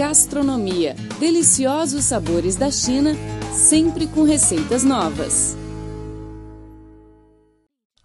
Gastronomia. Deliciosos sabores da China, sempre com receitas novas.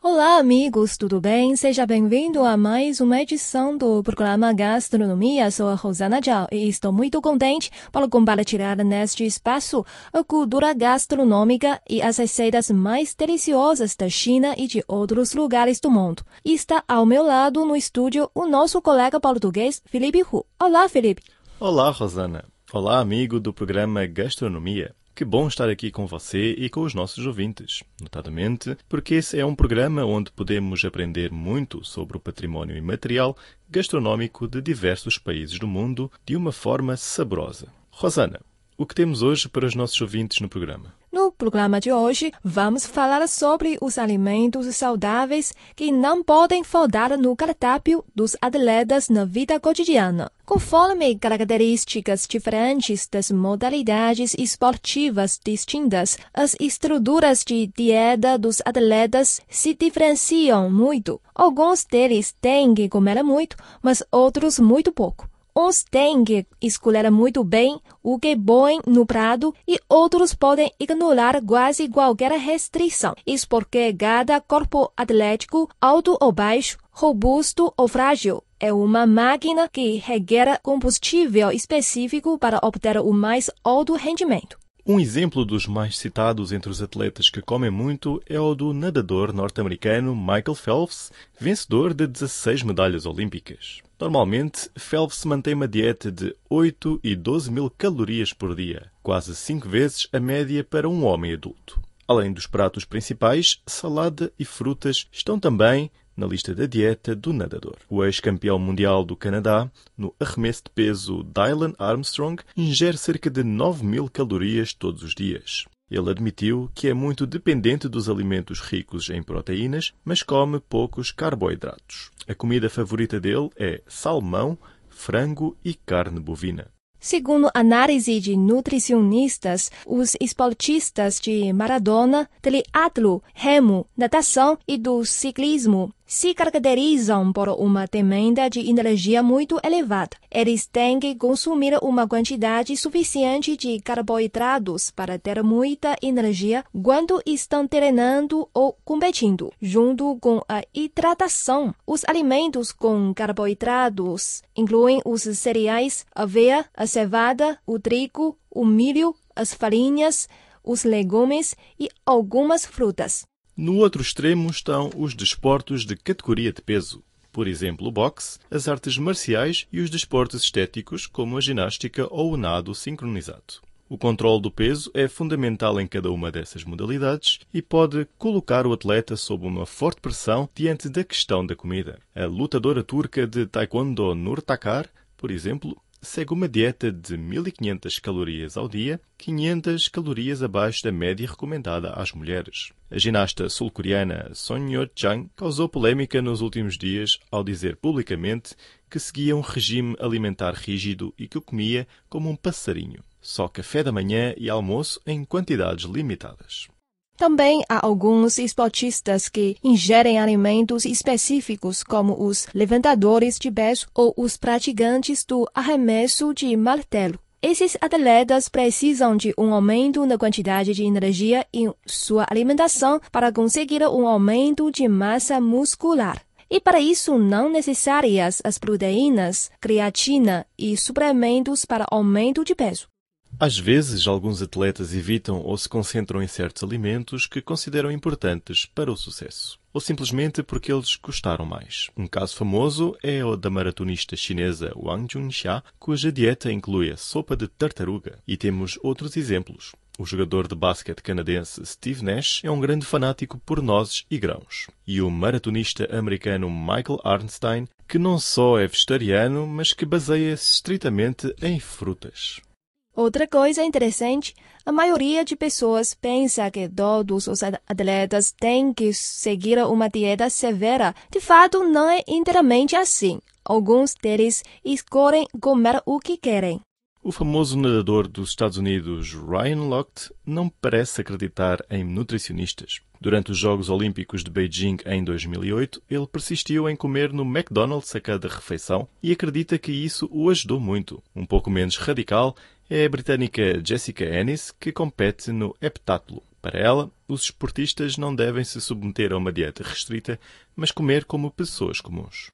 Olá, amigos, tudo bem? Seja bem-vindo a mais uma edição do programa Gastronomia. Sou a Rosana Zhao e estou muito contente para compartilhar neste espaço a cultura gastronômica e as receitas mais deliciosas da China e de outros lugares do mundo. Está ao meu lado no estúdio o nosso colega português, Felipe Hu. Olá, Felipe. Olá, Rosana. Olá, amigo do programa Gastronomia. Que bom estar aqui com você e com os nossos ouvintes, notadamente porque esse é um programa onde podemos aprender muito sobre o património imaterial gastronômico de diversos países do mundo de uma forma saborosa. Rosana, o que temos hoje para os nossos ouvintes no programa? No programa de hoje, vamos falar sobre os alimentos saudáveis que não podem faltar no cardápio dos atletas na vida cotidiana. Conforme características diferentes das modalidades esportivas distintas, as estruturas de dieta dos atletas se diferenciam muito. Alguns deles têm que comer muito, mas outros muito pouco. Uns têm que escolher muito bem o que põem no prato e outros podem ignorar quase qualquer restrição. Isso porque cada corpo atlético, alto ou baixo, robusto ou frágil, é uma máquina que requer combustível específico para obter o mais alto rendimento. Um exemplo dos mais citados entre os atletas que comem muito é o do nadador norte-americano Michael Phelps, vencedor de 16 medalhas olímpicas. Normalmente, Phelps mantém uma dieta de 8 e 12 mil calorias por dia, quase 5 vezes a média para um homem adulto. Além dos pratos principais, salada e frutas estão também na lista da dieta do nadador. O ex-campeão mundial do Canadá, no arremesso de peso Dylan Armstrong, ingere cerca de 9 mil calorias todos os dias. Ele admitiu que é muito dependente dos alimentos ricos em proteínas, mas come poucos carboidratos. A comida favorita dele é salmão, frango e carne bovina. Segundo análise de nutricionistas, os esportistas de maratona, triatlo, remo, natação e do ciclismo se caracterizam por uma demanda de energia muito elevada. Eles têm que consumir uma quantidade suficiente de carboidratos para ter muita energia quando estão treinando ou competindo. Junto com a hidratação, os alimentos com carboidratos incluem os cereais, a aveia, a cevada, o trigo, o milho, as farinhas, os legumes e algumas frutas. No outro extremo estão os desportos de categoria de peso, por exemplo, o boxe, as artes marciais e os desportos estéticos, como a ginástica ou o nado sincronizado. O controle do peso é fundamental em cada uma dessas modalidades e pode colocar o atleta sob uma forte pressão diante da questão da comida. A lutadora turca de taekwondo Nurtakar, por exemplo, segue uma dieta de 1500 calorias ao dia, 500 calorias abaixo da média recomendada às mulheres. A ginasta sul-coreana Son Yo-chang causou polémica nos últimos dias ao dizer publicamente que seguia um regime alimentar rígido e que o comia como um passarinho, só café da manhã e almoço em quantidades limitadas. Também há alguns esportistas que ingerem alimentos específicos, como os levantadores de peso ou os praticantes do arremesso de martelo. Esses atletas precisam de um aumento na quantidade de energia em sua alimentação para conseguir um aumento de massa muscular. E para isso não necessárias as proteínas, creatina e suplementos para aumento de peso. Às vezes, alguns atletas evitam ou se concentram em certos alimentos que consideram importantes para o sucesso, ou simplesmente porque eles custaram mais. Um caso famoso é o da maratonista chinesa Wang Junxia, cuja dieta inclui a sopa de tartaruga. E temos outros exemplos. O jogador de basquete canadense Steve Nash é um grande fanático por nozes e grãos. E o maratonista americano Michael Arnstein, que não só é vegetariano, mas que baseia-se estritamente em frutas. Outra coisa interessante, a maioria de pessoas pensa que todos os atletas têm que seguir uma dieta severa. De fato, não é inteiramente assim. Alguns deles escolhem comer o que querem. O famoso nadador dos Estados Unidos Ryan Lochte não parece acreditar em nutricionistas. Durante os Jogos Olímpicos de Beijing em 2008, ele persistiu em comer no McDonald's a cada refeição e acredita que isso o ajudou muito. Um pouco menos radical é a britânica Jessica Ennis, que compete no heptátulo. Para ela, os esportistas não devem se submeter a uma dieta restrita, mas comer como pessoas comuns.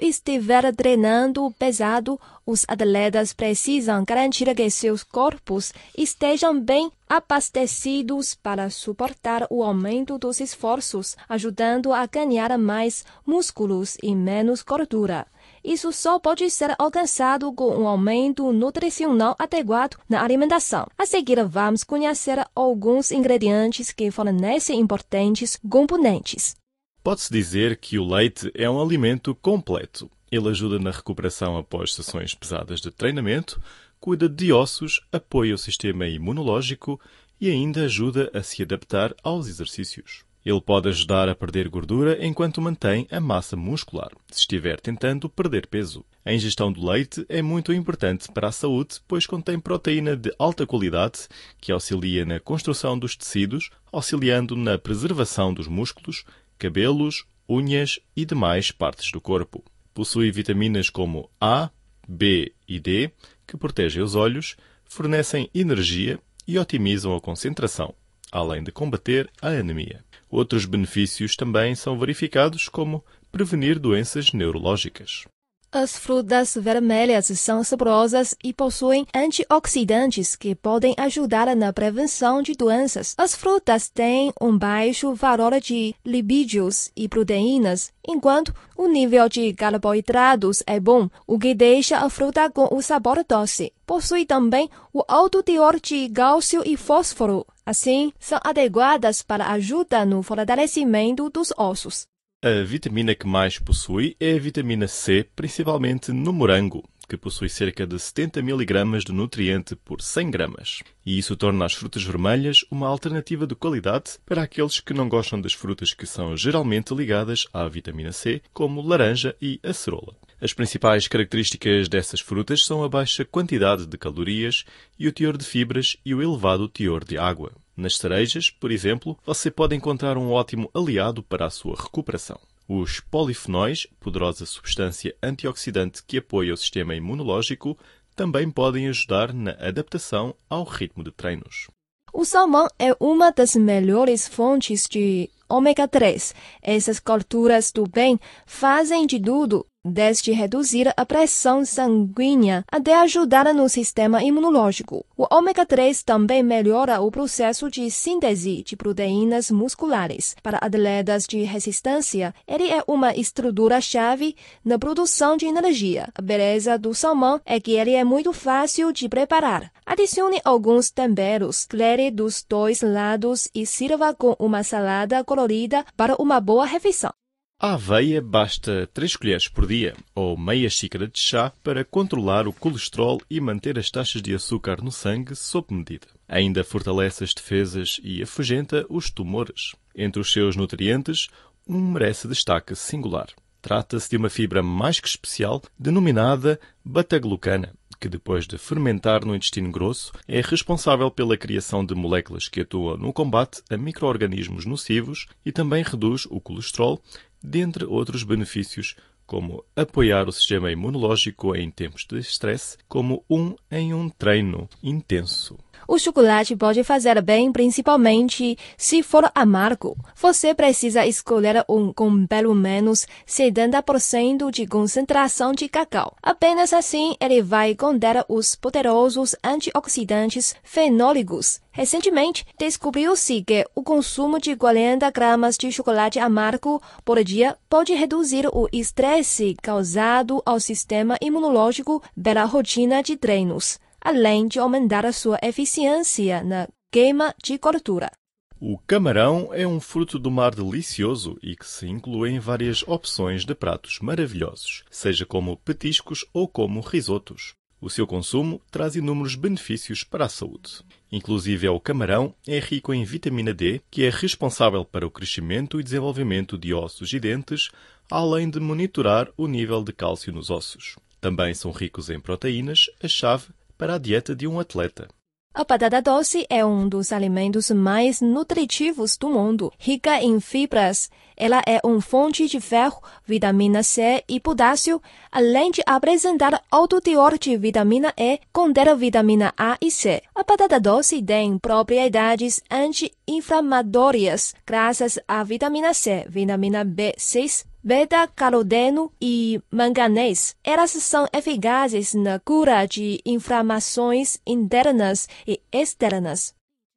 Estiver treinando pesado, os atletas precisam garantir que seus corpos estejam bem abastecidos para suportar o aumento dos esforços, ajudando a ganhar mais músculos e menos gordura. Isso só pode ser alcançado com um aumento nutricional adequado na alimentação. A seguir, vamos conhecer alguns ingredientes que fornecem importantes componentes. Pode-se dizer que o leite é um alimento completo. Ele ajuda na recuperação após sessões pesadas de treinamento, cuida de ossos, apoia o sistema imunológico e ainda ajuda a se adaptar aos exercícios. Ele pode ajudar a perder gordura enquanto mantém a massa muscular, se estiver tentando perder peso. A ingestão do leite é muito importante para a saúde, pois contém proteína de alta qualidade que auxilia na construção dos tecidos, auxiliando na preservação dos músculos, cabelos, unhas e demais partes do corpo. Possui vitaminas como A, B e D, que protegem os olhos, fornecem energia e otimizam a concentração, além de combater a anemia. Outros benefícios também são verificados, como prevenir doenças neurológicas. As frutas vermelhas são saborosas e possuem antioxidantes que podem ajudar na prevenção de doenças. As frutas têm um baixo valor de lipídios e proteínas, enquanto o nível de carboidratos é bom, o que deixa a fruta com o sabor doce. Possui também o alto teor de cálcio e fósforo. Assim, são adequadas para ajuda no fortalecimento dos ossos. A vitamina que mais possui é a vitamina C, principalmente no morango, que possui cerca de 70 mg de nutriente por 100 gramas. E isso torna as frutas vermelhas uma alternativa de qualidade para aqueles que não gostam das frutas que são geralmente ligadas à vitamina C, como laranja e acerola. As principais características dessas frutas são a baixa quantidade de calorias e o teor de fibras e o elevado teor de água. Nas cerejas, por exemplo, você pode encontrar um ótimo aliado para a sua recuperação. Os polifenóis, poderosa substância antioxidante que apoia o sistema imunológico, também podem ajudar na adaptação ao ritmo de treinos. O salmão é uma das melhores fontes de ômega 3. Essas culturas do bem fazem de tudo desde reduzir a pressão sanguínea até ajudar no sistema imunológico. O ômega 3 também melhora o processo de síntese de proteínas musculares. Para atletas de resistência, ele é uma estrutura-chave na produção de energia. A beleza do salmão é que ele é muito fácil de preparar. Adicione alguns temperos, clere dos dois lados e sirva com uma salada colorida para uma boa refeição. A aveia basta 3 colheres por dia ou meia xícara de chá para controlar o colesterol e manter as taxas de açúcar no sangue sob medida. Ainda fortalece as defesas e afugenta os tumores. Entre os seus nutrientes, um merece destaque singular. Trata-se de uma fibra mais que especial denominada beta-glucana, que depois de fermentar no intestino grosso é responsável pela criação de moléculas que atuam no combate a micro-organismos nocivos e também reduz o colesterol dentre outros benefícios, como apoiar o sistema imunológico em tempos de estresse, como um em um treino intenso. O chocolate pode fazer bem, principalmente se for amargo. Você precisa escolher um com pelo menos 70% de concentração de cacau. Apenas assim ele vai conter os poderosos antioxidantes fenólicos. Recentemente, descobriu-se que o consumo de 40 gramas de chocolate amargo por dia pode reduzir o estresse causado ao sistema imunológico pela rotina de treinos além de aumentar a sua eficiência na queima de gordura. O camarão é um fruto do mar delicioso e que se inclui em várias opções de pratos maravilhosos, seja como petiscos ou como risotos. O seu consumo traz inúmeros benefícios para a saúde. Inclusive, o camarão é rico em vitamina D, que é responsável para o crescimento e desenvolvimento de ossos e dentes, além de monitorar o nível de cálcio nos ossos. Também são ricos em proteínas, a chave para a dieta de um atleta. A batata doce é um dos alimentos mais nutritivos do mundo, rica em fibras. Ela é uma fonte de ferro, vitamina C e potássio, além de apresentar alto teor de vitamina E, contém vitamina A e C. A batata doce tem propriedades anti-inflamatórias graças à vitamina C, vitamina B6, beta-caroteno e manganês. Elas são eficazes na cura de inflamações internas e externas.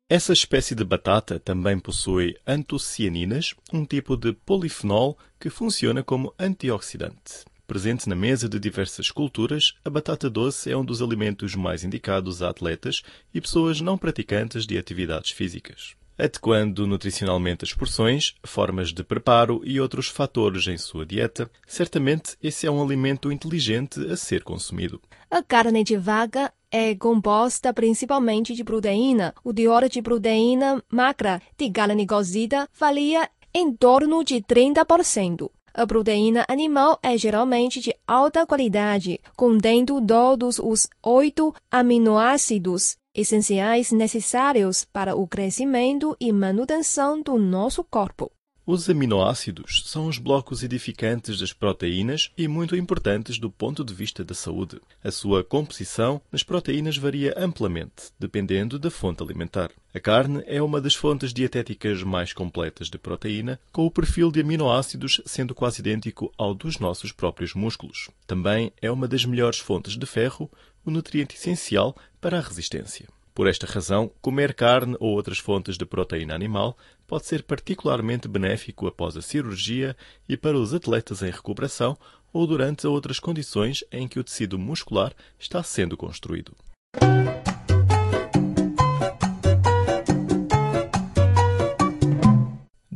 Essa espécie de batata também possui antocianinas, um tipo de polifenol que funciona como antioxidante. Presente na mesa de diversas culturas, a batata doce é um dos alimentos mais indicados a atletas e pessoas não praticantes de atividades físicas adequando nutricionalmente as porções, formas de preparo e outros fatores em sua dieta, certamente esse é um alimento inteligente a ser consumido. A carne de vaca é composta principalmente de proteína. O teor de proteína magra de carne cozida varia em torno de 30%. A proteína animal é geralmente de alta qualidade, contendo todos os oito aminoácidos essenciais necessários para o crescimento e manutenção do nosso corpo. Os aminoácidos são os blocos edificantes das proteínas e muito importantes do ponto de vista da saúde. A sua composição nas proteínas varia amplamente, dependendo da fonte alimentar. A carne é uma das fontes dietéticas mais completas de proteína, com o perfil de aminoácidos sendo quase idêntico ao dos nossos próprios músculos. Também é uma das melhores fontes de ferro, o nutriente essencial para a resistência. Por esta razão, comer carne ou outras fontes de proteína animal pode ser particularmente benéfico após a cirurgia e para os atletas em recuperação ou durante outras condições em que o tecido muscular está sendo construído.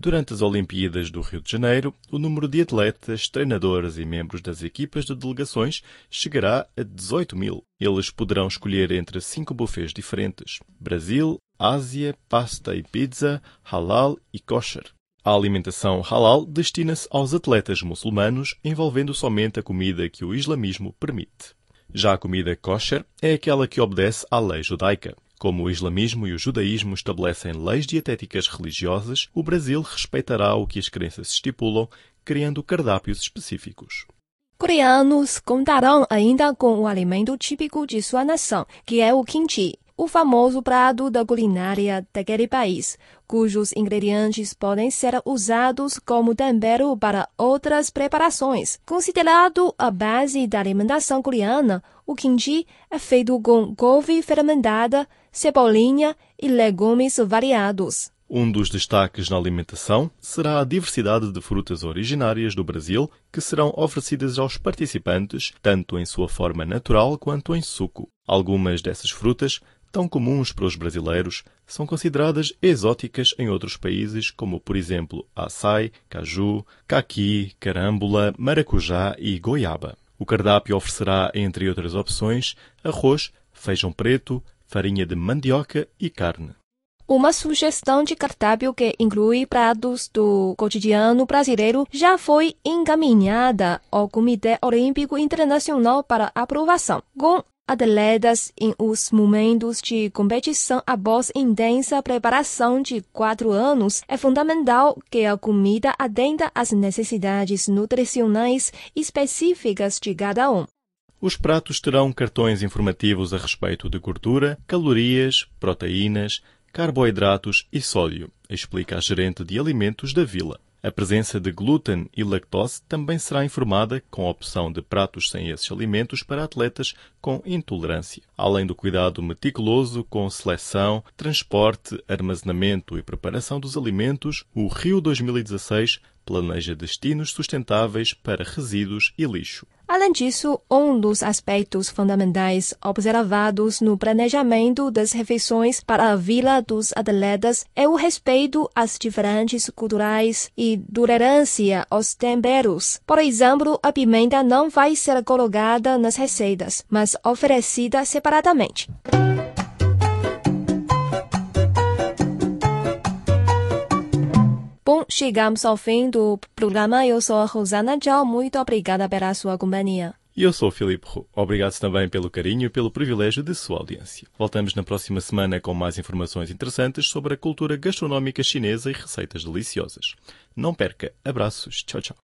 Durante as Olimpíadas do Rio de Janeiro, o número de atletas, treinadores e membros das equipas de delegações chegará a 18 mil. Eles poderão escolher entre cinco buffets diferentes: Brasil, Ásia, pasta e pizza, halal e kosher. A alimentação halal destina-se aos atletas muçulmanos, envolvendo somente a comida que o islamismo permite. Já a comida kosher é aquela que obedece à lei judaica. Como o islamismo e o judaísmo estabelecem leis dietéticas religiosas, o Brasil respeitará o que as crenças estipulam, criando cardápios específicos. Coreanos contarão ainda com o alimento típico de sua nação, que é o kimchi, o famoso prato da culinária daquele país, cujos ingredientes podem ser usados como tempero para outras preparações. Considerado a base da alimentação coreana, o kimchi é feito com couve fermentada, cebolinha e legumes variados. Um dos destaques na alimentação será a diversidade de frutas originárias do Brasil que serão oferecidas aos participantes, tanto em sua forma natural quanto em suco. Algumas dessas frutas, tão comuns para os brasileiros, são consideradas exóticas em outros países, como por exemplo açaí, caju, caqui, carâmbula, maracujá e goiaba. O cardápio oferecerá, entre outras opções, arroz, feijão preto, farinha de mandioca e carne. Uma sugestão de cardápio que inclui pratos do cotidiano brasileiro já foi encaminhada ao Comitê Olímpico Internacional para aprovação. Com atletas em os momentos de competição após intensa preparação de quatro anos, é fundamental que a comida atenda às necessidades nutricionais específicas de cada um. Os pratos terão cartões informativos a respeito de gordura, calorias, proteínas, carboidratos e sódio, explica a gerente de alimentos da vila. A presença de glúten e lactose também será informada com a opção de pratos sem esses alimentos para atletas com intolerância, além do cuidado meticuloso com seleção, transporte, armazenamento e preparação dos alimentos. O Rio 2016 planeja destinos sustentáveis para resíduos e lixo. Além disso, um dos aspectos fundamentais observados no planejamento das refeições para a Vila dos Atletas é o respeito às diferentes culturais e tolerância aos temperos. Por exemplo, a pimenta não vai ser colocada nas receitas, mas oferecida separadamente. Bom, chegamos ao fim do programa. Eu sou a Rosana Tchau. Muito obrigada pela sua companhia. E eu sou o Filipe Roux. Obrigado também pelo carinho e pelo privilégio de sua audiência. Voltamos na próxima semana com mais informações interessantes sobre a cultura gastronómica chinesa e receitas deliciosas. Não perca. Abraços. Tchau, tchau.